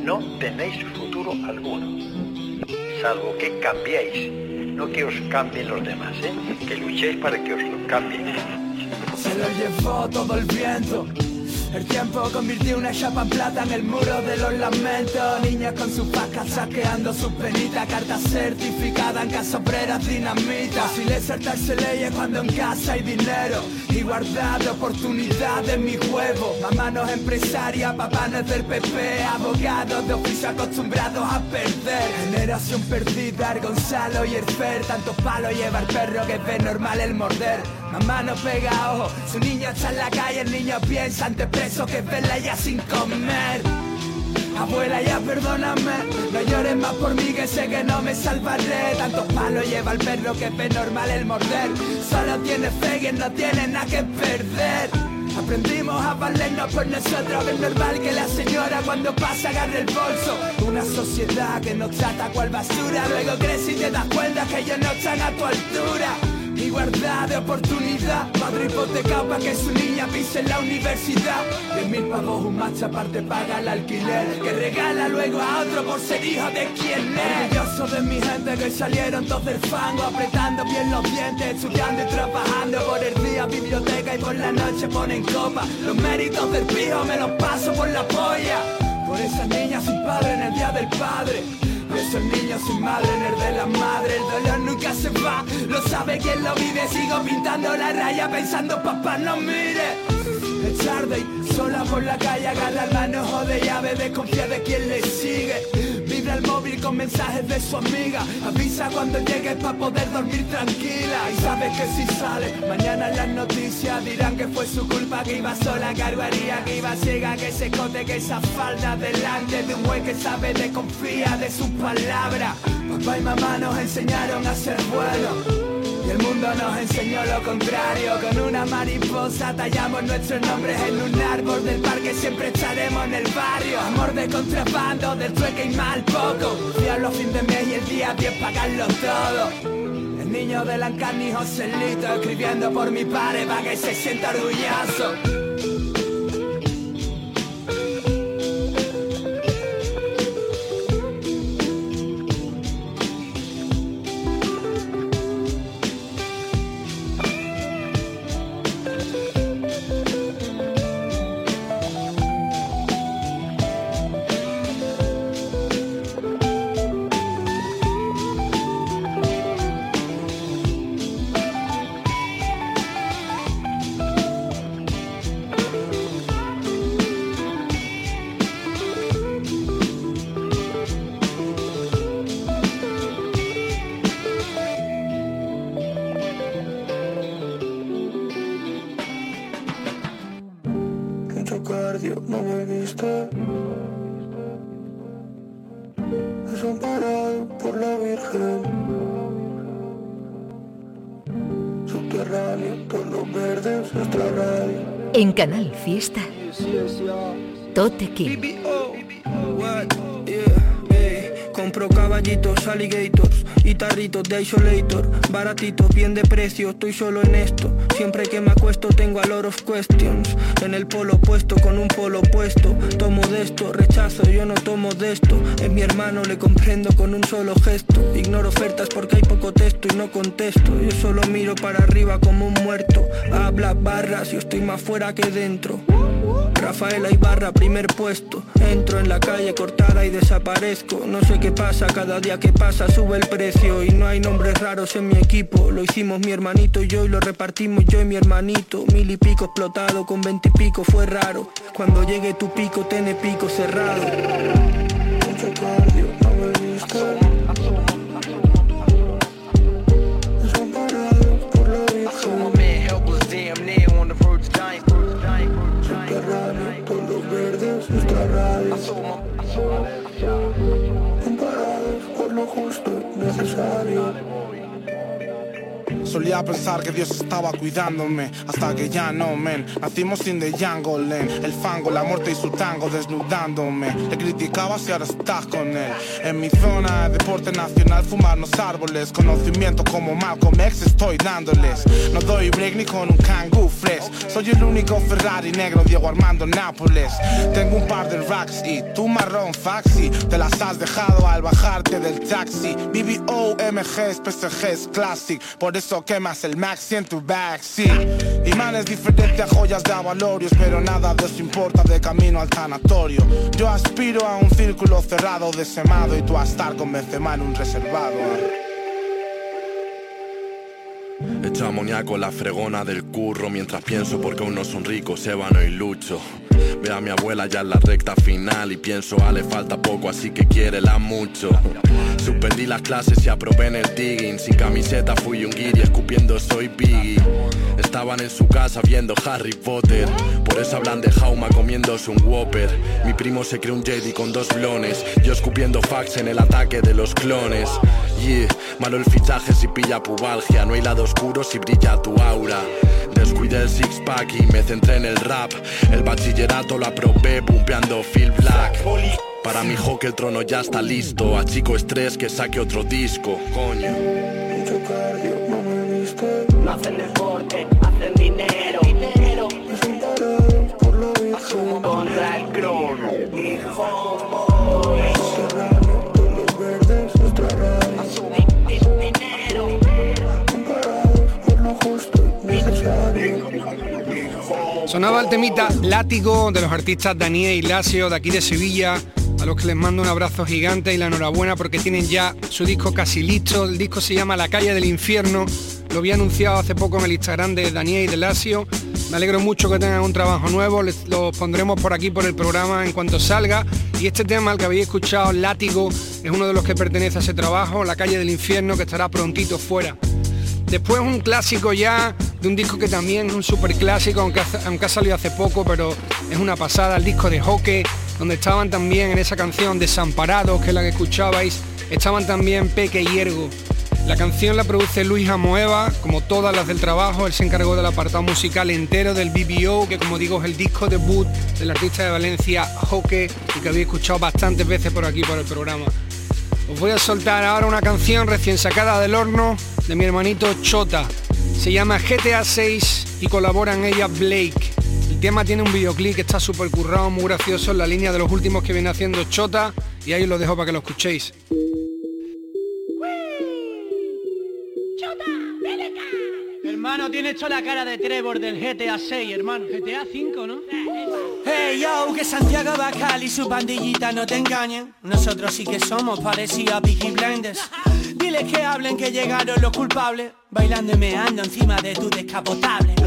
No tenéis futuro alguno, salvo que cambiéis, no que os cambien los demás, ¿eh? que luchéis para que os lo cambien. Se lo llevó todo el viento. El tiempo convirtió una chapa en plata en el muro de los lamentos. Niñas con sus pacas saqueando sus penitas. Cartas certificadas en casa obreras dinamita. Fácil saltarse leyes cuando en casa hay dinero. Y guardar de oportunidad en mi huevo. Mamá no es empresaria, papá no es del PP. Abogados de oficio acostumbrados a perder. Generación perdida, el Gonzalo y el Fer. Tantos palos lleva el perro que ve normal el morder. Mamá no pega ojo, su niño está en la calle, el niño piensa ante preso que verla ya sin comer. Abuela, ya perdóname, no llores más por mí que sé que no me salvaré. Tantos palos lleva el perro que ve normal el morder. Solo tiene fe él no tiene nada que perder. Aprendimos a valernos por nosotros, es normal que la señora cuando pasa agarre el bolso. Una sociedad que nos trata cual basura, luego creces y te das cuenta que ellos no están a tu altura. Igualdad de oportunidad, padre hipotecado para que su niña pise en la universidad. Diez mil pavos un macho aparte paga el alquiler, que regala luego a otro por ser hijo de quien es. Orgulloso de mi gente que salieron todos del fango, apretando bien los dientes, estudiando y trabajando por el día biblioteca y por la noche ponen copa. Los méritos del pijo me los paso por la polla. Por esas niñas sin padre en el día del padre. Por esos niños sin madre en el de la madre. El dolor nunca se va, lo sabe quien lo vive. Sigo pintando la raya pensando papá no mire. Por la calle agarra el manojo de llave, desconfía de quien le sigue. Vibra el móvil con mensajes de su amiga. Avisa cuando llegues para poder dormir tranquila. Y sabes que si sale, mañana las noticias dirán que fue su culpa, que iba sola, que que iba ciega, que se esconde, que esa falda delante de un güey que sabe, desconfía de sus palabras. Papá y mamá nos enseñaron a ser buenos. El mundo nos enseñó lo contrario. Con una mariposa tallamos nuestros nombres en un árbol del parque Siempre estaremos en el barrio. Amor de contrabando, del trueque y mal poco. Diablo fin de mes y el día 10 pagarlo todo. El niño de Lancani Joselito Escribiendo por mi padre para que se sienta orgulloso Canal Fiesta. Tote King. Alligators y tarritos de isolator. Baratitos, bien de precio, estoy solo en esto. Siempre que me acuesto tengo a lot of questions. En el polo opuesto con un polo opuesto. Tomo de esto, rechazo, yo no tomo de esto. Es mi hermano, le comprendo con un solo gesto. Ignoro ofertas porque hay poco texto y no contesto. Yo solo miro para arriba como un muerto. Habla barras, yo estoy más fuera que dentro Rafaela Ibarra, primer puesto. Entro en la calle cortada y desaparezco. No sé qué pasa, cada día que pasa sube el precio. Y no hay nombres raros en mi equipo. Lo hicimos mi hermanito y yo y lo repartimos yo y mi hermanito. Mil y pico explotado, con veintipico fue raro. Cuando llegue tu pico, tiene pico cerrado y necesario Solía pensar que Dios estaba cuidándome Hasta que ya no, men. Nacimos sin the jungle, en El fango, la muerte y su tango desnudándome. Le criticabas y ahora estás con él. En mi zona, deporte nacional Fumarnos árboles. Conocimiento como Malcolm X estoy dándoles. No doy break ni con un kangoo fresh. Soy el único Ferrari negro Diego Armando Nápoles. Tengo un par de racks y tu marrón faxi. Te las has dejado al bajarte del taxi. BBO, MGs, PSGs, classic. Por eso quemas el maxi en tu backseat. Imanes diferentes a joyas de avalorios Pero nada de eso importa de camino al tanatorio Yo aspiro a un círculo cerrado de semado Y tú a estar con Benzema en un reservado. Echa amoníaco la fregona del curro Mientras pienso porque aún no son ricos Ébano y Lucho. Ve a mi abuela ya en la recta final Y pienso, ah, le falta poco así que quiérela mucho Suspendí las clases y aprobé en el digging. Sin camiseta fui un guiri escupiendo soy Biggie. Estaban en su casa viendo Harry Potter. Por eso hablan de Jauma comiéndose un Whopper. Mi primo se cree un Jedi con dos blones. Yo escupiendo fax en el ataque de los clones. Yeah, malo el fichaje si pilla pubalgia. No hay lado oscuro si brilla tu aura. Descuidé el six pack y me centré en el rap. El bachillerato lo aprobé pumpeando Phil Black Para mi que el trono ya está listo A chico estrés que saque otro disco, coño Mucho cardio, no me viste No hacen deporte, hacen dinero. dinero. Desamparados por la Virgen Contra el crono. Hijo. Sonaba el temita Látigo de los artistas Daniel y Lasio de aquí de Sevilla, los que les mando un abrazo gigante y la enhorabuena porque tienen ya su disco casi listo. El disco se llama La calle del infierno. Lo había anunciado hace poco en el Instagram de Daniel y de Lasio. Me alegro mucho que tengan un trabajo nuevo. Les, lo pondremos por aquí por el programa en cuanto salga. Y este tema, el que habéis escuchado, Látigo, es uno de los que pertenece a ese trabajo, La calle del infierno, que estará prontito fuera. Después un clásico ya de un disco que también es un super clásico, aunque, aunque ha salido hace poco, pero es una pasada, el disco de Hockey, donde estaban también en esa canción Desamparados, que es la que escuchabais, estaban también Peque y Ergo. La canción la produce Luis Amoeva, como todas las del trabajo, él se encargó del apartado musical entero del BBO, que como digo es el disco debut del artista de Valencia Hockey, y que habéis escuchado bastantes veces por aquí por el programa. Os voy a soltar ahora una canción recién sacada del horno de mi hermanito Chota. Se llama GTA 6 y colabora en ella Blake. El tema tiene un videoclip que está súper currado, muy gracioso en la línea de los últimos que viene haciendo Chota y ahí os lo dejo para que lo escuchéis. Hermano, tiene hecho la cara de Trevor del GTA 6, hermano. GTA 5, ¿no? Hey yo, que Santiago Bacal y su pandillita no te engañen. Nosotros sí que somos parecidos a Peaky Blinders. Diles que hablen que llegaron los culpables, bailando y meando encima de tu descapotable.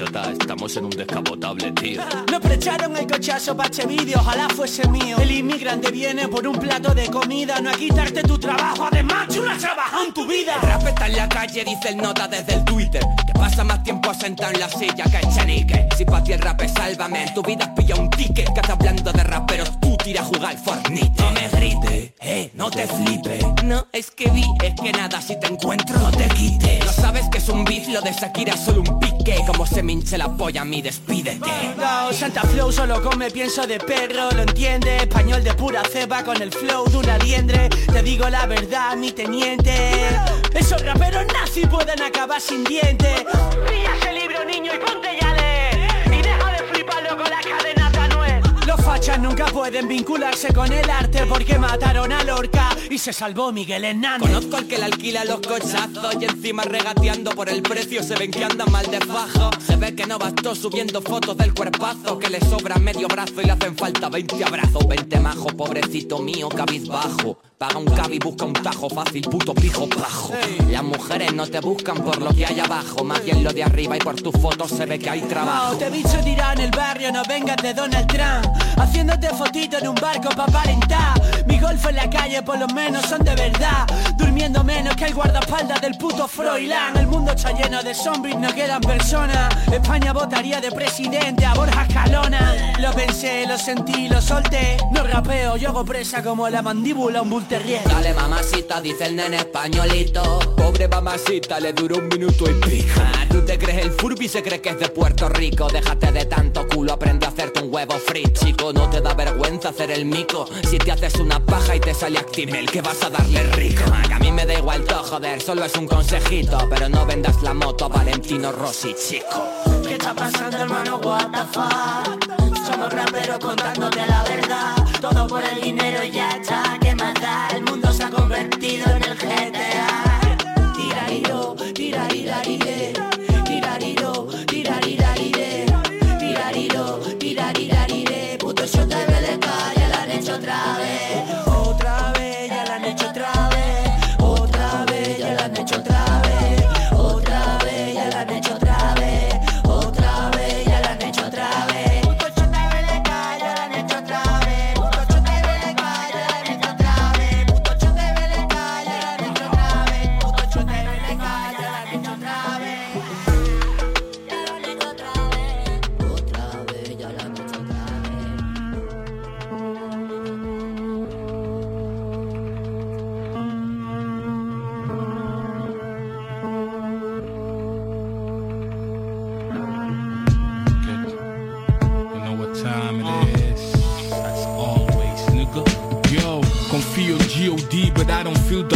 Estamos en un descapotable, tío. Nos precharon el cochazo para este vídeo, ojalá fuese mío. El inmigrante viene por un plato de comida, no a quitarte tu trabajo, además tú no has trabajado en tu vida. El rap está en la calle, dice el nota desde el Twitter. Pasa más tiempo sentado en la silla que chenique. Si pa' ti el rap es sálvame, en tu vida has pillado un ticket. Que estás hablando de raperos, tú tira a jugar al Fortnite. No me grites, eh, no te flipes. no es que vi, Es que nada, si te encuentro, no te quites. No sabes que es un beat, lo de Shakira es solo un pique. Como se me hinche la polla a mí, despídete. No, Santa Flow solo come pienso de perro, lo entiende. Español de pura ceba con el flow de una liendre. Te digo la verdad, mi teniente. Esos raperos nazi pueden acabar sin dientes. Pilla ese libro, niño, y ponte ya fachas nunca pueden vincularse con el arte porque mataron a Lorca y se salvó Miguel Hernández. Conozco al que le alquila los cochazos y encima regateando por el precio se ven que andan mal de fajo. Se ve que no bastó subiendo fotos del cuerpazo, que le sobra medio brazo y le hacen falta 20 abrazos. 20 majo, pobrecito mío, cabizbajo. Paga un cab y busca un tajo fácil, puto pijo bajo. Las mujeres no te buscan por lo que hay abajo, más bien lo de arriba y por tus fotos se ve que hay trabajo. No, te he dicho tirar en el barrio, no vengas de Donald Trump Haciéndote fotito en un barco pa' aparentar Mi golfo en la calle por lo menos son de verdad. Durmiendo menos que el guardaespaldas del puto Froilán. El mundo está lleno de zombies, no quedan personas. España votaría de presidente a Borja Escalona. Lo pensé, lo sentí, lo solté. No rapeo, yo hago presa como la mandíbula un bull terrier Dale mamacita, dice el nene españolito. Pobre mamacita, le duró un minuto y pico. Ah, ¿Tú te crees el Furby se cree que es de Puerto Rico? Déjate de tanto culo, aprende a hacerte un huevo frito Chico, no te da vergüenza hacer el mico. Si te haces una paja y te sale Actimel, que vas a darle rico Que a mí me da igual todo, joder, solo es un consejito Pero no vendas la moto a Valentino Rossi, chico ¿Qué está pasando hermano? What the fuck? Somos raperos contándote la verdad Todo por el dinero y ya está, ¿qué más da? El mundo se ha convertido en el GTA Tirariro, tirarilarire Tirariro,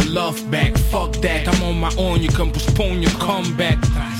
love back. Fuck that, I'm on my own, you can postpone your comeback.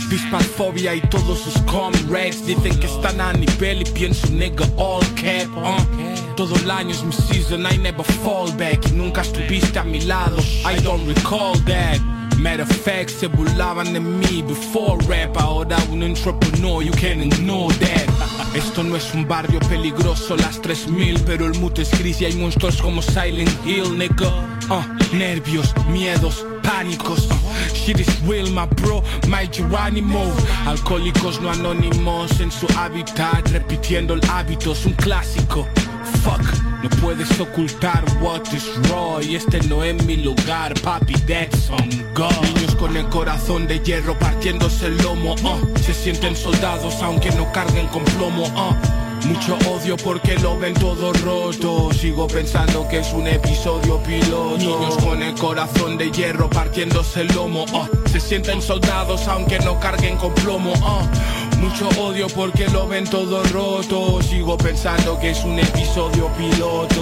Dispanfobia y todos sus comrades dicen que están a nivel y pienso nigga all cap. uh. Todo el año es mi season, I never fall back. Y nunca estuviste a mi lado, I don't recall that. Matter of fact, se burlaban de mí before rap. Ahora un entrepreneur, you can ignore that. Esto no es un barrio peligroso, las 3000, pero el mute es gris y hay monstruos como Silent Hill, nigga. Uh, nervios, miedos, pánicos. Uh, shit is real, my bro, my Geronimo. Alcohólicos no anónimos en su hábitat, repitiendo el hábito, es un clásico. No puedes ocultar what is raw y este no es mi lugar, papi, that's on God. Niños con el corazón de hierro partiéndose el lomo, uh, se sienten soldados aunque no carguen con plomo, uh. Mucho odio porque lo ven todo roto Sigo pensando que es un episodio piloto Niños con el corazón de hierro partiéndose el lomo uh. Se sienten soldados aunque no carguen con plomo uh. Mucho odio porque lo ven todo roto. Sigo pensando que es un episodio piloto.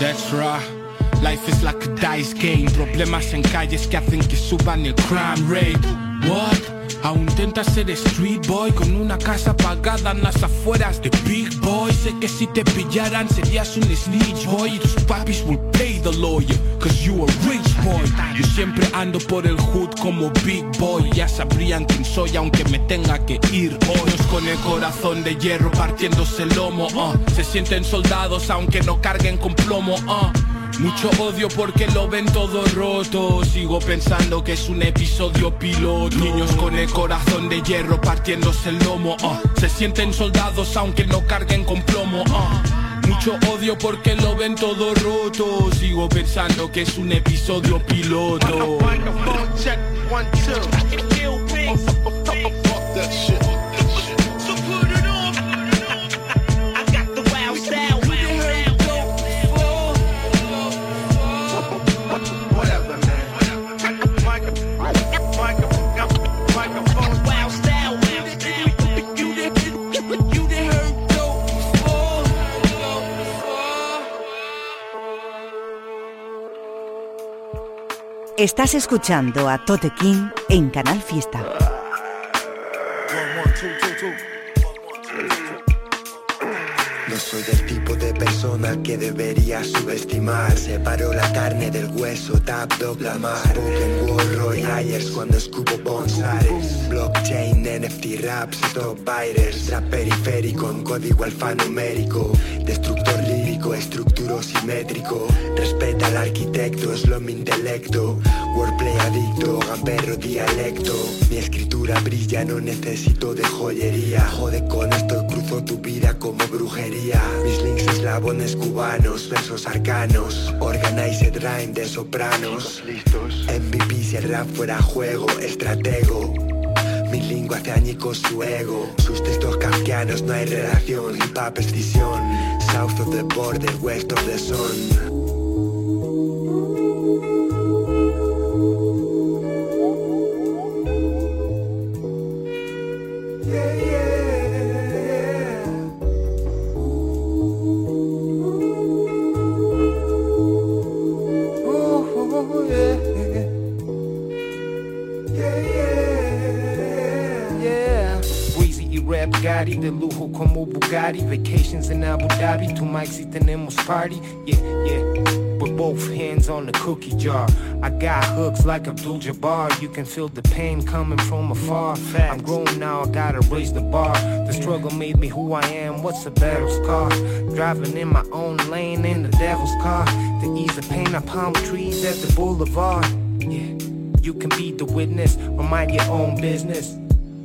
That's right Life is like a dice game Problemas en calles que hacen que suban el crime rate What? Aún intentas ser street boy con una casa pagada en las afueras de Big Boy Sé que si te pillaran serías un snitch boy Y tus papis will pay the lawyer Cause you a rich boy Yo siempre ando por el hood como Big Boy Ya sabrían quién soy aunque me tenga que ir hoy con el corazón de hierro partiéndose el lomo uh. Se sienten soldados aunque no carguen con plomo uh. Mucho odio porque lo ven todo roto. Sigo pensando que es un episodio piloto. Niños con el corazón de hierro partiéndose el lomo ah. Se sienten soldados aunque no carguen con plomo ah. Mucho odio porque lo ven todo roto. Sigo pensando que es un episodio piloto Estás escuchando a Tote King en Canal Fiesta. No soy del tipo de persona que debería subestimar Separo la carne del hueso, tap la mar Spoken Ayers cuando escupo bonsares Blockchain, NFT raps, stop biters Trap periférico en código alfanumérico. Destructor estructuro simétrico. Respeta al arquitecto, es lo mi intelecto. Wordplay adicto, gamberro dialecto. Mi escritura brilla, no necesito de joyería. Jode con esto, cruzo tu vida como brujería. Mis links eslabones cubanos, versos arcanos. Organized rhyme de sopranos. Listos. MVP si el rap fuera juego, estratego mi lengua hace su ego. Sus textos kafkianos no hay relación. Hip hop es South of the border, west of the sun de lujo como Bugatti. Vacations in Abu Dhabi, tu mics y tenemos party. Yeah, yeah, with both hands on the cookie jar. I got hooks like Abdul Jabbar. You can feel the pain coming from afar. I'm grown now, I gotta raise the bar. The struggle made me who I am, what's a battle scar? Driving in my own lane in the devil's car. To ease the pain, I palm trees at the boulevard. Yeah, you can be the witness or mind your own business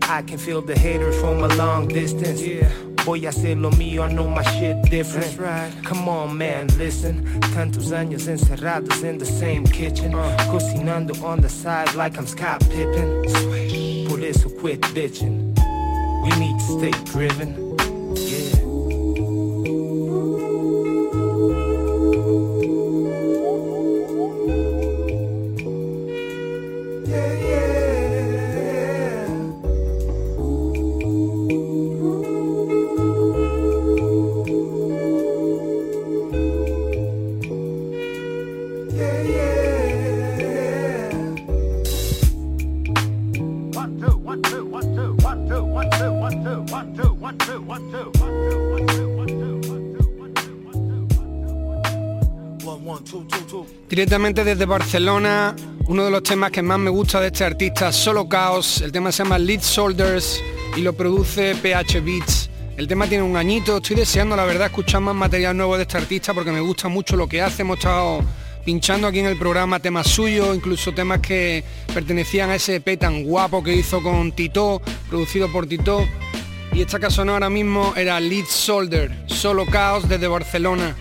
I can feel the haters from a long distance. Yeah. Voy a hacer lo mío, I know my shit different. Right. Come on, man, listen. Tantos años encerrados in the same kitchen. Uh. Cocinando on the side like I'm Scott Pippen. Por eso quit bitching. We need to stay driven. Directamente desde Barcelona, uno de los temas que más me gusta de este artista, Solo Chaos, el tema se llama Lead Shoulders y lo produce PH Beats. El tema tiene un añito, estoy deseando la verdad escuchar más material nuevo de este artista porque me gusta mucho lo que hace, hemos estado pinchando aquí en el programa temas suyos, incluso temas que pertenecían a ese EP tan guapo que hizo con Tito, producido por Tito. Y esta canción ahora mismo era Lead Shoulder, Solo Chaos desde Barcelona.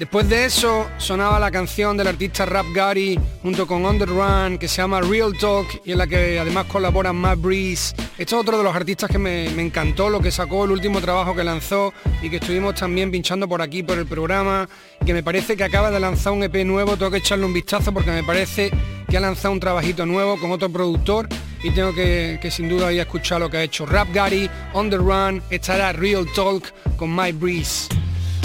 Después de eso sonaba la canción del artista Rap Gary junto con On Run que se llama Real Talk y en la que además colabora Matt Breeze. Esto es otro de los artistas que me, encantó, lo que sacó el último trabajo que lanzó y que estuvimos también pinchando por aquí por el programa que me parece que acaba de lanzar un EP nuevo, tengo que echarle un vistazo porque me parece que ha lanzado un trabajito nuevo con otro productor y tengo que, que sin duda ir a escuchar lo que ha hecho Rap Gary, On The Run, estará Real Talk con Mike Breeze.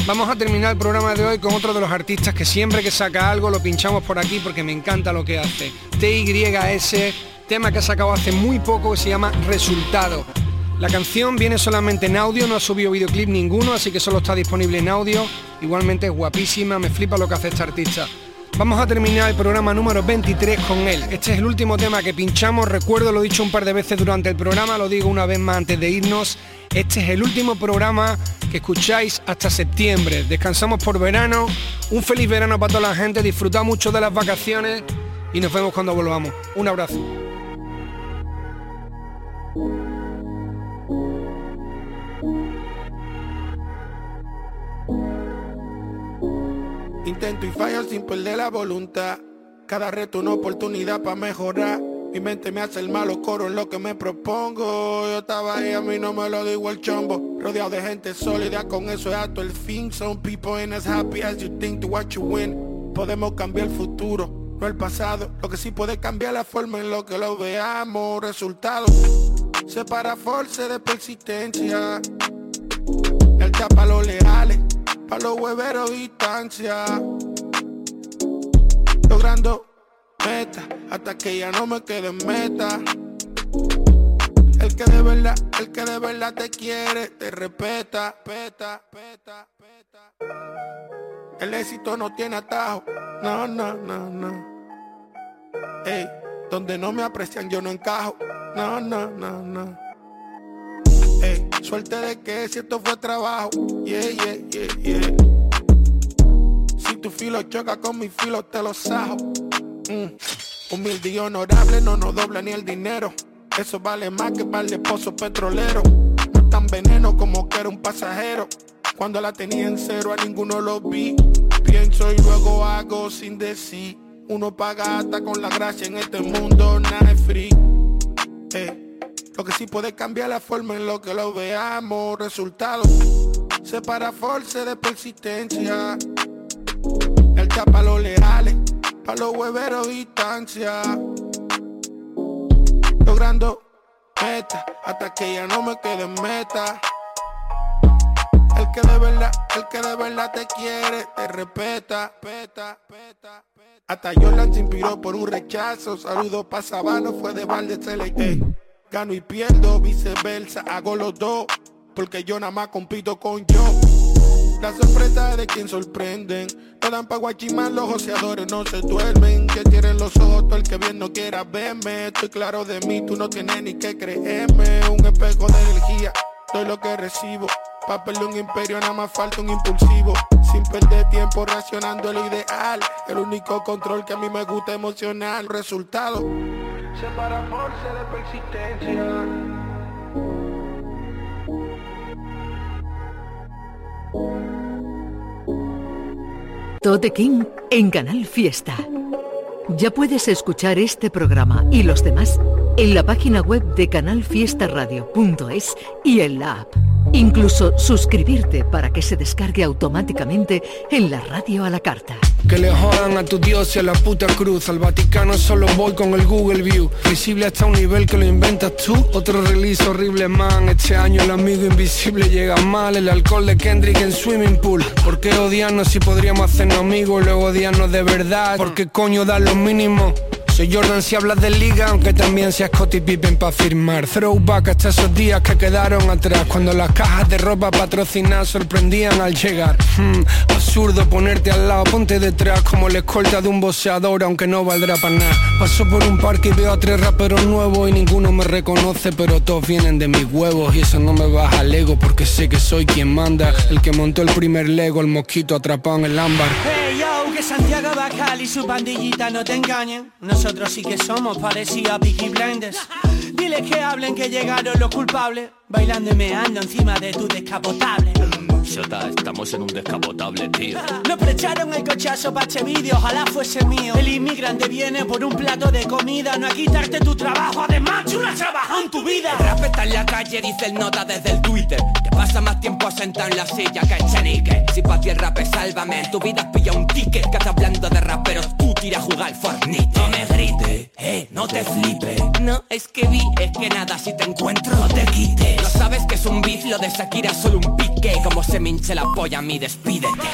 Vamos a terminar el programa de hoy con otro de los artistas que siempre que saca algo lo pinchamos por aquí porque me encanta lo que hace. TYS, tema que ha sacado hace muy poco que se llama Resultado. La canción viene solamente en audio, no ha subido videoclip ninguno, así que solo está disponible en audio. Igualmente es guapísima, me flipa lo que hace este artista. Vamos a terminar el programa número 23 con él. Este es el último tema que pinchamos, recuerdo, lo he dicho un par de veces durante el programa, lo digo una vez más antes de irnos. Este es el último programa que escucháis hasta septiembre. Descansamos por verano. Un feliz verano para toda la gente. Disfrutad mucho de las vacaciones y nos vemos cuando volvamos. Un abrazo. Intento y fallo sin perder la voluntad. Cada reto una oportunidad para mejorar. Mi mente me hace el malo coro en lo que me propongo. Yo estaba ahí, a mí no me lo digo el chombo. Rodeado de gente sólida, con eso es alto el fin. Some people ain't as happy as you think to watch you win. Podemos cambiar el futuro, no el pasado. Lo que sí puede cambiar la forma en lo que lo veamos. Resultados, separa fuerza de persistencia. El para los leales, para los hueveros distancia Logrando meta, hasta que ya no me quede en meta. El que de verdad, el que de verdad te quiere, te respeta, peta, peta, peta. El éxito no tiene atajo, no, no, no, no. Ey, donde no me aprecian yo no encajo, no, no, no, no. Suerte de que si esto fue trabajo, yeah, yeah, yeah, yeah. Si tu filo choca con mi filo, te lo sajo. Mm. Humilde y honorable, no nos dobla ni el dinero. Eso vale más que par de pozos petroleros. No tan veneno como que era un pasajero. Cuando la tenía en cero a ninguno lo vi. Pienso y luego hago sin decir. Uno paga hasta con la gracia en este mundo, nada free. Eh, lo que sí puede cambiar la forma en lo que lo veamos. Resultados. Separa force de persistencia. El tapa los leales, pa' los hueveros distancia. Logrando meta, hasta que ya no me quede en meta. El que de verdad, el que de verdad te quiere, te respeta, peta, peta, Hasta Jordan se inspiró por un rechazo. Saludo pa' Sabano, fue de balde se Gano y pierdo, viceversa, hago los dos. Porque yo nada más compito con yo. La sorpresa es de quien sorprenden. No dan pa' guachimar, los joseadores no se duermen. Que tienen los ojos, todo el que bien no quiera verme. Estoy claro de mí, tú no tienes ni que creerme. Un espejo de energía, doy lo que recibo. Papel de un imperio, nada más falta un impulsivo. Sin perder tiempo racionando lo ideal. El único control que a mí me gusta emocional. Resultado. Separa force de persistencia. Tote King en Canal Fiesta. Ya puedes escuchar este programa y los demás en la página web de canalfiestaradio.es y en la app. Incluso suscribirte para que se descargue automáticamente en la radio a la carta. Que le jodan a tu Dios y a la puta cruz. Al Vaticano solo voy con el Google View. Visible hasta un nivel que lo inventas tú. Otro release horrible, man. Este año el amigo invisible llega mal. El alcohol de Kendrick en swimming pool. ¿Por qué odiarnos si podríamos hacernos amigos y luego odiarnos de verdad? ¿Por qué coño dar lo mínimo? Soy Jordan si hablas de liga, aunque también seas Scottie Pippen para firmar. Throwback hasta esos días que quedaron atrás, cuando las cajas de ropa patrocinadas sorprendían al llegar. Hmm, absurdo ponerte al lado, ponte detrás como la escolta de un boxeador, aunque no valdrá para nada. Paso por un parque y veo a tres raperos nuevos y ninguno me reconoce, pero todos vienen de mis huevos y eso no me baja al ego porque sé que soy quien manda. El que montó el primer Lego, el mosquito atrapado en el ámbar. Que Santiago Bacal y su pandillita no te engañen. Nosotros sí que somos parecidos a Peaky Blinders. Diles que hablen que llegaron los culpables, bailando y meando encima de tu descapotable. Estamos en un descapotable, tío. Nos precharon el cochazo para este vídeo, ojalá fuese mío. El inmigrante viene por un plato de comida, no a quitarte tu trabajo, además tú no has trabajado en tu vida. El rap está en la calle, dice el nota desde el Twitter. Que pasa más tiempo sentado en la silla que Chenique. Si pa' ti el rap es sálvame, en tu vida has pillado un ticket. Que estás hablando de raperos, tira a jugar Fortnite. No me grites, eh, no te flipes. No, es que vi, es que nada, si te encuentro, no te quites. No sabes que es un beat, lo de Shakira solo un pique. Como se me hinche la polla a mí, despídete.